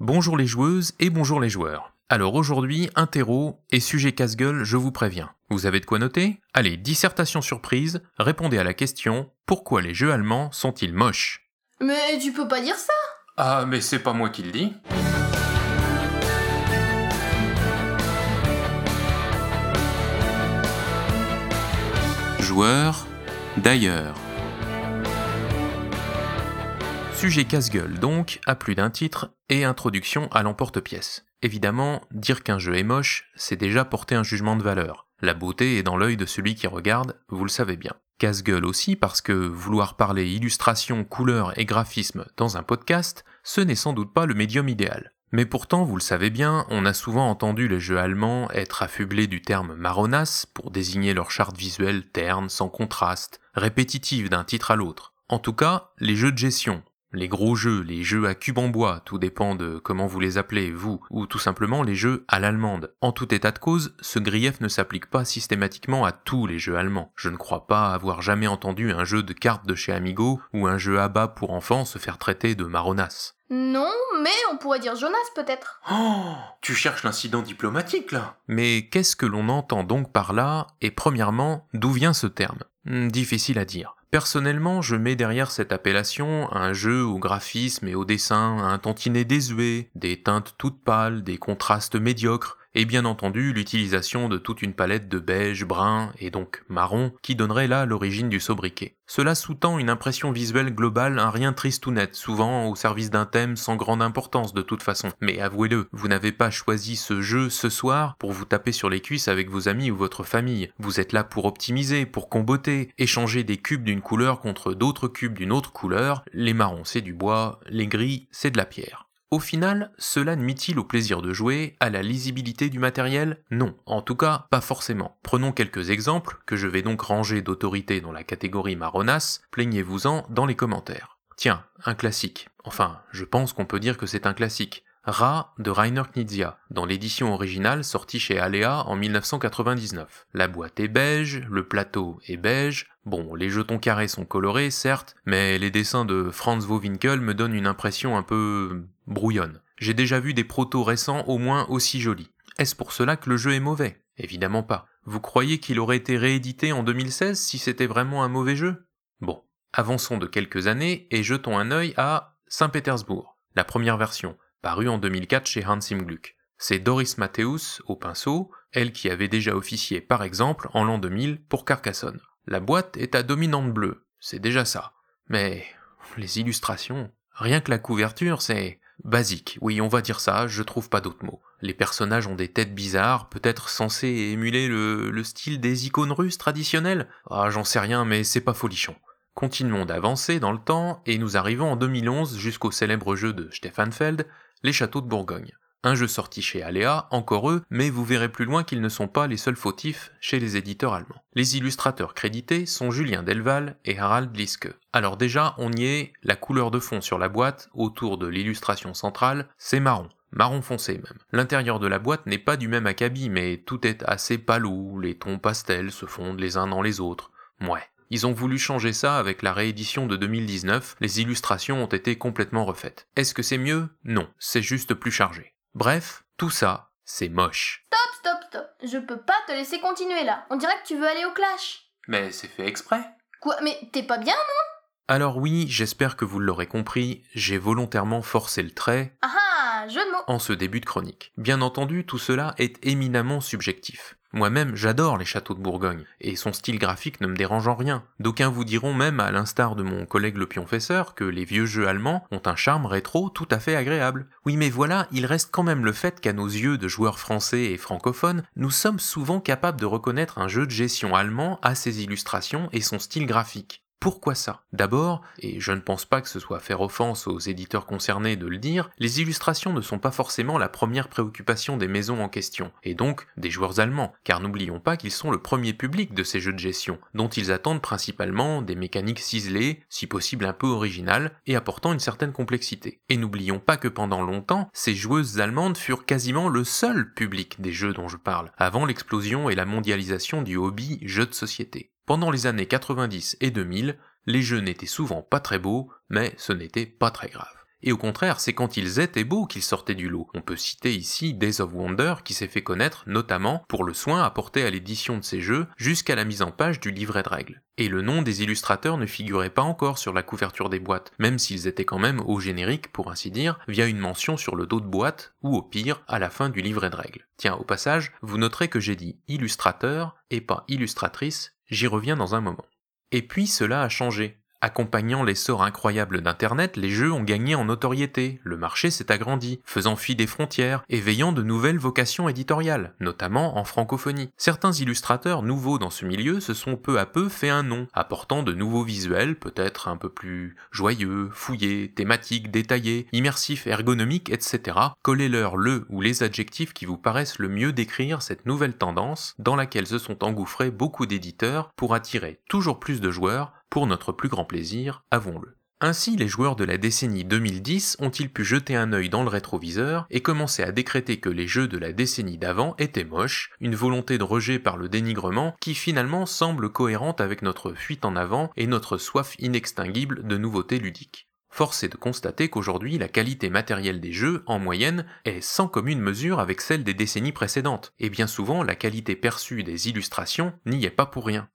Bonjour les joueuses et bonjour les joueurs. Alors aujourd'hui, interro et sujet casse-gueule, je vous préviens. Vous avez de quoi noter? Allez, dissertation surprise, répondez à la question pourquoi les jeux allemands sont-ils moches? Mais tu peux pas dire ça Ah, mais c'est pas moi qui le dis. Joueurs d'ailleurs. Sujet casse-gueule donc, à plus d'un titre, et introduction à l'emporte-pièce. Évidemment, dire qu'un jeu est moche, c'est déjà porter un jugement de valeur. La beauté est dans l'œil de celui qui regarde, vous le savez bien. Casse-gueule aussi parce que vouloir parler illustration, couleur et graphisme dans un podcast, ce n'est sans doute pas le médium idéal. Mais pourtant, vous le savez bien, on a souvent entendu les jeux allemands être affublés du terme marronasse pour désigner leur charte visuelle terne, sans contraste, répétitive d'un titre à l'autre. En tout cas, les jeux de gestion, les gros jeux, les jeux à cube en bois, tout dépend de comment vous les appelez, vous, ou tout simplement les jeux à l'allemande. En tout état de cause, ce grief ne s'applique pas systématiquement à tous les jeux allemands. Je ne crois pas avoir jamais entendu un jeu de cartes de chez Amigo ou un jeu à bas pour enfants se faire traiter de marronasse. Non, mais on pourrait dire Jonas peut-être. Oh, tu cherches l'incident diplomatique là Mais qu'est-ce que l'on entend donc par là Et premièrement, d'où vient ce terme? Hmm, Difficile à dire. Personnellement, je mets derrière cette appellation un jeu au graphisme et au dessin un tantinet désuet, des teintes toutes pâles, des contrastes médiocres, et bien entendu l'utilisation de toute une palette de beige, brun et donc marron qui donnerait là l'origine du sobriquet. Cela sous-tend une impression visuelle globale, un rien triste ou net, souvent au service d'un thème sans grande importance de toute façon. Mais avouez-le, vous n'avez pas choisi ce jeu ce soir pour vous taper sur les cuisses avec vos amis ou votre famille. Vous êtes là pour optimiser, pour comboter, échanger des cubes d'une couleur contre d'autres cubes d'une autre couleur. Les marrons c'est du bois, les gris c'est de la pierre. Au final, cela nuit-il au plaisir de jouer, à la lisibilité du matériel? Non, en tout cas, pas forcément. Prenons quelques exemples, que je vais donc ranger d'autorité dans la catégorie marronasse, plaignez-vous-en dans les commentaires. Tiens, un classique. Enfin, je pense qu'on peut dire que c'est un classique. Ra de Rainer Knizia, dans l'édition originale sortie chez Alea en 1999. La boîte est beige, le plateau est beige, bon, les jetons carrés sont colorés, certes, mais les dessins de Franz Wowinkel me donnent une impression un peu brouillonne. J'ai déjà vu des protos récents au moins aussi jolis. Est-ce pour cela que le jeu est mauvais? Évidemment pas. Vous croyez qu'il aurait été réédité en 2016 si c'était vraiment un mauvais jeu? Bon, avançons de quelques années et jetons un œil à Saint-Pétersbourg, la première version, parue en 2004 chez Hans im Gluck. C'est Doris Matthäus au pinceau, elle qui avait déjà officié par exemple en l'an 2000 pour Carcassonne. La boîte est à dominante bleue, c'est déjà ça. Mais les illustrations, rien que la couverture, c'est basique. Oui, on va dire ça, je trouve pas d'autres mots. Les personnages ont des têtes bizarres, peut-être censés émuler le, le style des icônes russes traditionnelles? Ah, j'en sais rien, mais c'est pas folichon. Continuons d'avancer dans le temps et nous arrivons en 2011 jusqu'au célèbre jeu de Stefan Feld, Les Châteaux de Bourgogne. Un jeu sorti chez Alea, encore eux, mais vous verrez plus loin qu'ils ne sont pas les seuls fautifs chez les éditeurs allemands. Les illustrateurs crédités sont Julien Delval et Harald Liske. Alors déjà, on y est, la couleur de fond sur la boîte, autour de l'illustration centrale, c'est marron. Marron foncé même. L'intérieur de la boîte n'est pas du même acabit, mais tout est assez palou, les tons pastels se fondent les uns dans les autres. Ouais. Ils ont voulu changer ça avec la réédition de 2019, les illustrations ont été complètement refaites. Est-ce que c'est mieux? Non, c'est juste plus chargé. Bref, tout ça, c'est moche. Stop, stop, stop. Je peux pas te laisser continuer là. On dirait que tu veux aller au clash. Mais c'est fait exprès. Quoi Mais t'es pas bien, non? Alors oui, j'espère que vous l'aurez compris, j'ai volontairement forcé le trait Ah ah, en ce début de chronique. Bien entendu, tout cela est éminemment subjectif. Moi-même, j'adore les châteaux de Bourgogne, et son style graphique ne me dérange en rien. D'aucuns vous diront même, à l'instar de mon collègue le pionfesseur, que les vieux jeux allemands ont un charme rétro tout à fait agréable. Oui, mais voilà, il reste quand même le fait qu'à nos yeux de joueurs français et francophones, nous sommes souvent capables de reconnaître un jeu de gestion allemand à ses illustrations et son style graphique. Pourquoi ça? D'abord, et je ne pense pas que ce soit faire offense aux éditeurs concernés de le dire, les illustrations ne sont pas forcément la première préoccupation des maisons en question, et donc des joueurs allemands, car n'oublions pas qu'ils sont le premier public de ces jeux de gestion, dont ils attendent principalement des mécaniques ciselées, si possible un peu originales, et apportant une certaine complexité. Et n'oublions pas que pendant longtemps, ces joueuses allemandes furent quasiment le seul public des jeux dont je parle, avant l'explosion et la mondialisation du hobby jeu de société. Pendant les années 90 et 2000, les jeux n'étaient souvent pas très beaux, mais ce n'était pas très grave. et au contraire, c'est quand ils étaient beaux qu'ils sortaient du lot. On peut citer ici Days of Wonder qui s'est fait connaître notamment pour le soin apporté à l'édition de ces jeux jusqu'à la mise en page du livret de règles. Et le nom des illustrateurs ne figurait pas encore sur la couverture des boîtes, même s'ils étaient quand même au générique, pour ainsi dire, via une mention sur le dos de boîte, ou au pire, à la fin du livret de règles. Tiens, au passage, vous noterez que j'ai dit illustrateur et pas illustratrice, j'y reviens dans un moment. Et puis cela a changé. Accompagnant l'essor incroyable d'Internet, les jeux ont gagné en notoriété, le marché s'est agrandi, faisant fi des frontières, éveillant de nouvelles vocations éditoriales, notamment en francophonie. Certains illustrateurs nouveaux dans ce milieu se sont peu à peu fait un nom, apportant de nouveaux visuels, peut-être un peu plus joyeux, fouillés, thématiques, détaillés, immersifs, ergonomiques, etc. Collez-leur le ou les adjectifs qui vous paraissent le mieux décrire cette nouvelle tendance dans laquelle se sont engouffrés beaucoup d'éditeurs pour attirer toujours plus de joueurs pour notre plus grand plaisir, avons-le. Ainsi, les joueurs de la décennie 2010 ont-ils pu jeter un œil dans le rétroviseur et commencer à décréter que les jeux de la décennie d'avant étaient moches, une volonté de rejet par le dénigrement qui finalement semble cohérente avec notre fuite en avant et notre soif inextinguible de nouveautés ludiques. Force est de constater qu'aujourd'hui la qualité matérielle des jeux, en moyenne, est sans commune mesure avec celle des décennies précédentes, et bien souvent la qualité perçue des illustrations n'y est pas pour rien.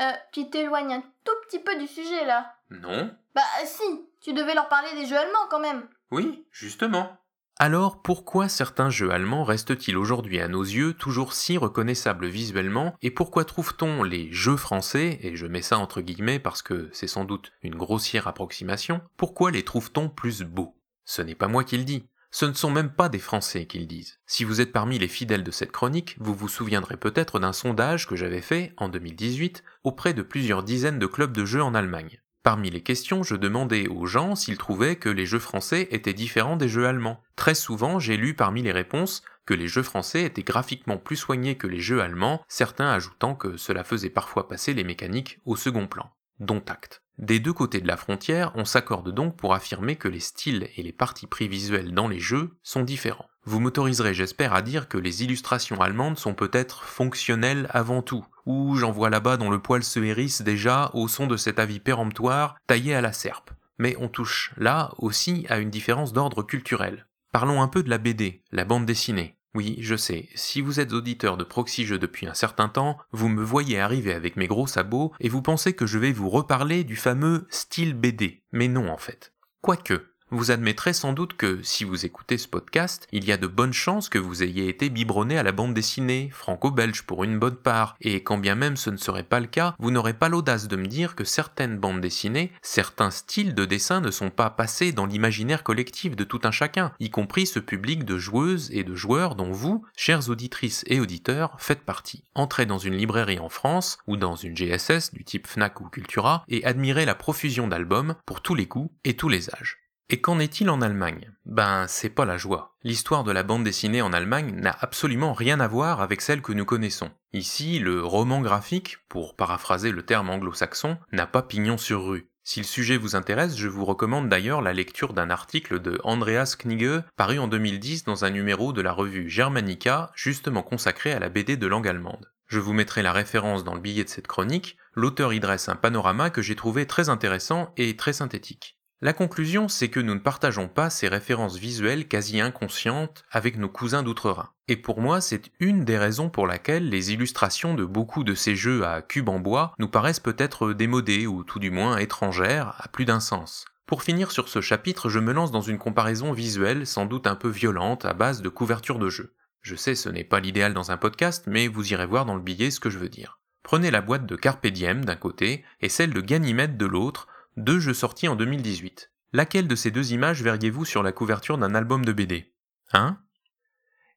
Euh, tu t'éloignes un tout petit peu du sujet là. Non Bah si, tu devais leur parler des jeux allemands quand même. Oui, justement. Alors pourquoi certains jeux allemands restent-ils aujourd'hui à nos yeux toujours si reconnaissables visuellement? Et pourquoi trouve-t-on les jeux français, et je mets ça entre guillemets parce que c'est sans doute une grossière approximation, pourquoi les trouve-t-on plus beaux? Ce n'est pas moi qui le dis, ce ne sont même pas des Français qui le disent. Si vous êtes parmi les fidèles de cette chronique, vous vous souviendrez peut-être d'un sondage que j'avais fait, en 2018, auprès de plusieurs dizaines de clubs de jeux en Allemagne. Parmi les questions, je demandais aux gens s'ils trouvaient que les jeux français étaient différents des jeux allemands. Très souvent, j'ai lu parmi les réponses que les jeux français étaient graphiquement plus soignés que les jeux allemands, certains ajoutant que cela faisait parfois passer les mécaniques au second plan. Dont acte. Des deux côtés de la frontière, on s'accorde donc pour affirmer que les styles et les parties pris visuels dans les jeux sont différents. Vous m'autoriserez, j'espère, à dire que les illustrations allemandes sont peut-être fonctionnelles avant tout, ou j'en vois là-bas dont le poil se hérisse déjà au son de cet avis péremptoire taillé à la serpe. Mais on touche là aussi à une différence d'ordre culturel. Parlons un peu de la BD, la bande dessinée. Oui, je sais, si vous êtes auditeur de Proxy depuis un certain temps, vous me voyez arriver avec mes gros sabots et vous pensez que je vais vous reparler du fameux style BD. Mais non en fait. Quoique, vous admettrez sans doute que, si vous écoutez ce podcast, il y a de bonnes chances que vous ayez été biberonné à la bande dessinée, franco-belge pour une bonne part, et quand bien même ce ne serait pas le cas, vous n'aurez pas l'audace de me dire que certaines bandes dessinées, certains styles de dessin ne sont pas passés dans l'imaginaire collectif de tout un chacun, y compris ce public de joueuses et de joueurs dont vous, chères auditrices et auditeurs, faites partie. Entrez dans une librairie en France, ou dans une GSS du type Fnac ou Cultura, et admirez la profusion d'albums pour tous les goûts et tous les âges. Et qu'en est-il en Allemagne? Ben, c'est pas la joie. L'histoire de la bande dessinée en Allemagne n'a absolument rien à voir avec celle que nous connaissons. Ici, le roman graphique, pour paraphraser le terme anglo-saxon, n'a pas pignon sur rue. Si le sujet vous intéresse, je vous recommande d'ailleurs la lecture d'un article de Andreas Knigge paru en 2010 dans un numéro de la revue Germanica, justement consacré à la BD de langue allemande. Je vous mettrai la référence dans le billet de cette chronique, l'auteur y dresse un panorama que j'ai trouvé très intéressant et très synthétique. La conclusion, c'est que nous ne partageons pas ces références visuelles quasi inconscientes avec nos cousins d'outre-Rhin. Et pour moi, c'est une des raisons pour laquelle les illustrations de beaucoup de ces jeux à cubes en bois nous paraissent peut-être démodées ou tout du moins étrangères à plus d'un sens. Pour finir sur ce chapitre, je me lance dans une comparaison visuelle sans doute un peu violente à base de couverture de jeu. Je sais ce n'est pas l'idéal dans un podcast, mais vous irez voir dans le billet ce que je veux dire. Prenez la boîte de Carpe Diem d'un côté et celle de Ganymède de l'autre, deux jeux sortis en 2018. Laquelle de ces deux images verriez-vous sur la couverture d'un album de BD Hein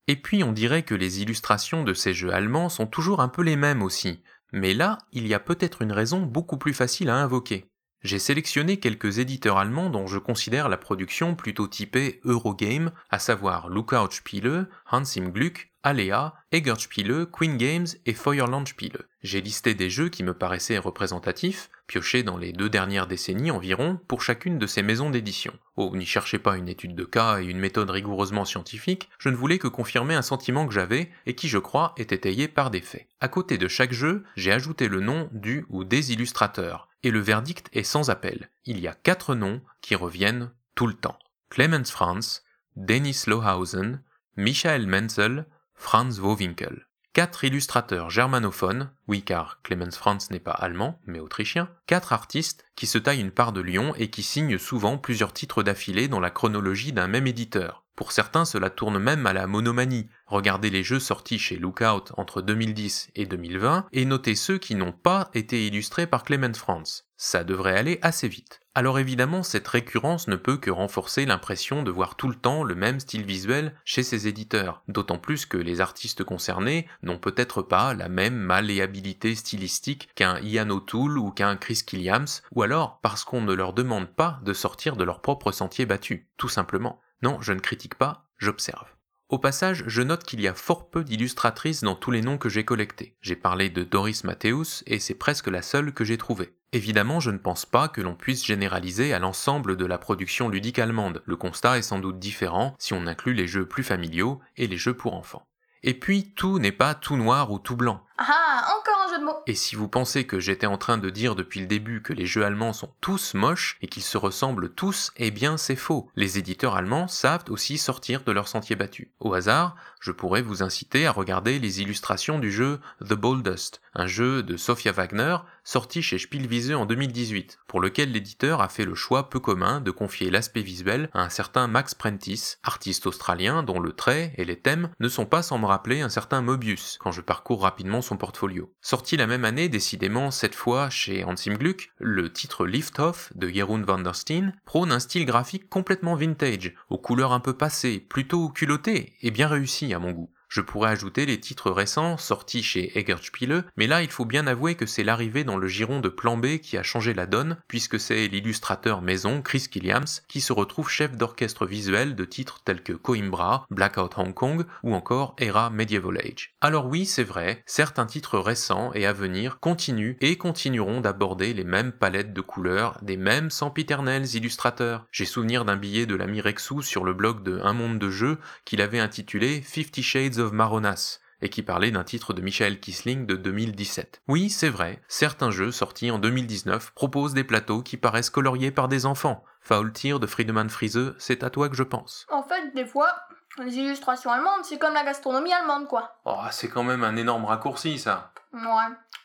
Et puis on dirait que les illustrations de ces jeux allemands sont toujours un peu les mêmes aussi, mais là, il y a peut-être une raison beaucoup plus facile à invoquer. J'ai sélectionné quelques éditeurs allemands dont je considère la production plutôt typée Eurogame, à savoir Lookout Spiele, Hans im Glück, Alea, Spiele, Queen Games et Feuerland Spiele. J'ai listé des jeux qui me paraissaient représentatifs, piochés dans les deux dernières décennies environ, pour chacune de ces maisons d'édition. Oh, n'y cherchez pas une étude de cas et une méthode rigoureusement scientifique, je ne voulais que confirmer un sentiment que j'avais et qui, je crois, est étayé par des faits. À côté de chaque jeu, j'ai ajouté le nom du ou des illustrateurs, et le verdict est sans appel. Il y a quatre noms qui reviennent tout le temps. Clemens Franz, Dennis Lohausen, Michael Menzel, Franz Wowinkel. Quatre illustrateurs germanophones, oui car Clemens Franz n'est pas allemand, mais autrichien, quatre artistes qui se taillent une part de Lyon et qui signent souvent plusieurs titres d'affilée dans la chronologie d'un même éditeur. Pour certains, cela tourne même à la monomanie. Regardez les jeux sortis chez Lookout entre 2010 et 2020 et notez ceux qui n'ont pas été illustrés par Clemens Franz. Ça devrait aller assez vite. Alors évidemment, cette récurrence ne peut que renforcer l'impression de voir tout le temps le même style visuel chez ces éditeurs, d'autant plus que les artistes concernés n'ont peut-être pas la même malléabilité stylistique qu'un Ian O'Toole ou qu'un Chris Killiams, ou alors parce qu'on ne leur demande pas de sortir de leur propre sentier battu, tout simplement. Non, je ne critique pas, j'observe. Au passage, je note qu'il y a fort peu d'illustratrices dans tous les noms que j'ai collectés. J'ai parlé de Doris Matthäus et c'est presque la seule que j'ai trouvée. Évidemment, je ne pense pas que l'on puisse généraliser à l'ensemble de la production ludique allemande. Le constat est sans doute différent si on inclut les jeux plus familiaux et les jeux pour enfants. Et puis, tout n'est pas tout noir ou tout blanc. Ah, encore et si vous pensez que j'étais en train de dire depuis le début que les jeux allemands sont tous moches et qu'ils se ressemblent tous, eh bien c'est faux. Les éditeurs allemands savent aussi sortir de leur sentier battu. Au hasard, je pourrais vous inciter à regarder les illustrations du jeu The Boldest, un jeu de Sofia Wagner sorti chez Spielwiese en 2018, pour lequel l'éditeur a fait le choix peu commun de confier l'aspect visuel à un certain Max Prentice, artiste australien dont le trait et les thèmes ne sont pas sans me rappeler un certain Mobius quand je parcours rapidement portfolio. Sorti la même année, décidément cette fois chez Hansim Gluck, le titre Lift Off de Jeroen van der Steen prône un style graphique complètement vintage, aux couleurs un peu passées, plutôt culottées et bien réussi à mon goût. Je pourrais ajouter les titres récents sortis chez Egertspiele, mais là il faut bien avouer que c'est l'arrivée dans le giron de Plan B qui a changé la donne, puisque c'est l'illustrateur maison Chris Killiams qui se retrouve chef d'orchestre visuel de titres tels que Coimbra, Blackout Hong Kong ou encore Era Medieval Age. Alors oui, c'est vrai, certains titres récents et à venir continuent et continueront d'aborder les mêmes palettes de couleurs des mêmes sempiternels illustrateurs. J'ai souvenir d'un billet de l'ami Rexou sur le blog de Un Monde de Jeux qu'il avait intitulé Fifty Shades of Maronas, et qui parlait d'un titre de Michael Kisling de 2017. Oui, c'est vrai, certains jeux sortis en 2019 proposent des plateaux qui paraissent coloriés par des enfants. Faultier de Friedemann Friese, c'est à toi que je pense. En fait, des fois, les illustrations allemandes, c'est comme la gastronomie allemande, quoi. Oh, c'est quand même un énorme raccourci, ça. Ouais.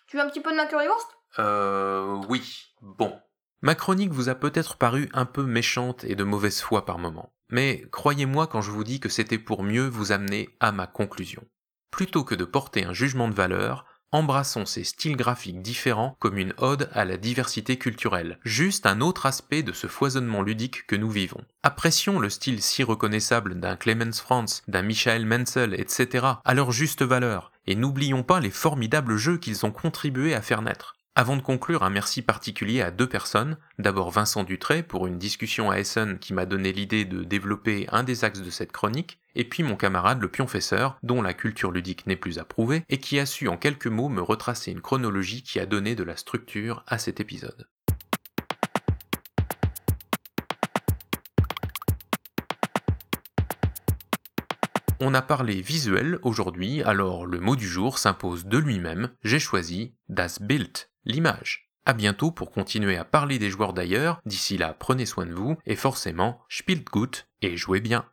Tu veux un petit peu de ma currywurst? Euh, oui. Bon. Ma chronique vous a peut-être paru un peu méchante et de mauvaise foi par moments. Mais croyez-moi quand je vous dis que c'était pour mieux vous amener à ma conclusion. Plutôt que de porter un jugement de valeur, embrassons ces styles graphiques différents comme une ode à la diversité culturelle, juste un autre aspect de ce foisonnement ludique que nous vivons. Apprécions le style si reconnaissable d'un Clemens Franz, d'un Michael Menzel, etc. à leur juste valeur, et n'oublions pas les formidables jeux qu'ils ont contribué à faire naître. Avant de conclure, un merci particulier à deux personnes. D'abord Vincent Dutré pour une discussion à Essen qui m'a donné l'idée de développer un des axes de cette chronique, et puis mon camarade le pionfesseur, dont la culture ludique n'est plus approuvée, et qui a su en quelques mots me retracer une chronologie qui a donné de la structure à cet épisode. On a parlé visuel aujourd'hui, alors le mot du jour s'impose de lui-même, j'ai choisi Das Bild l'image. A bientôt pour continuer à parler des joueurs d'ailleurs, d'ici là prenez soin de vous, et forcément, spielt gut et jouez bien.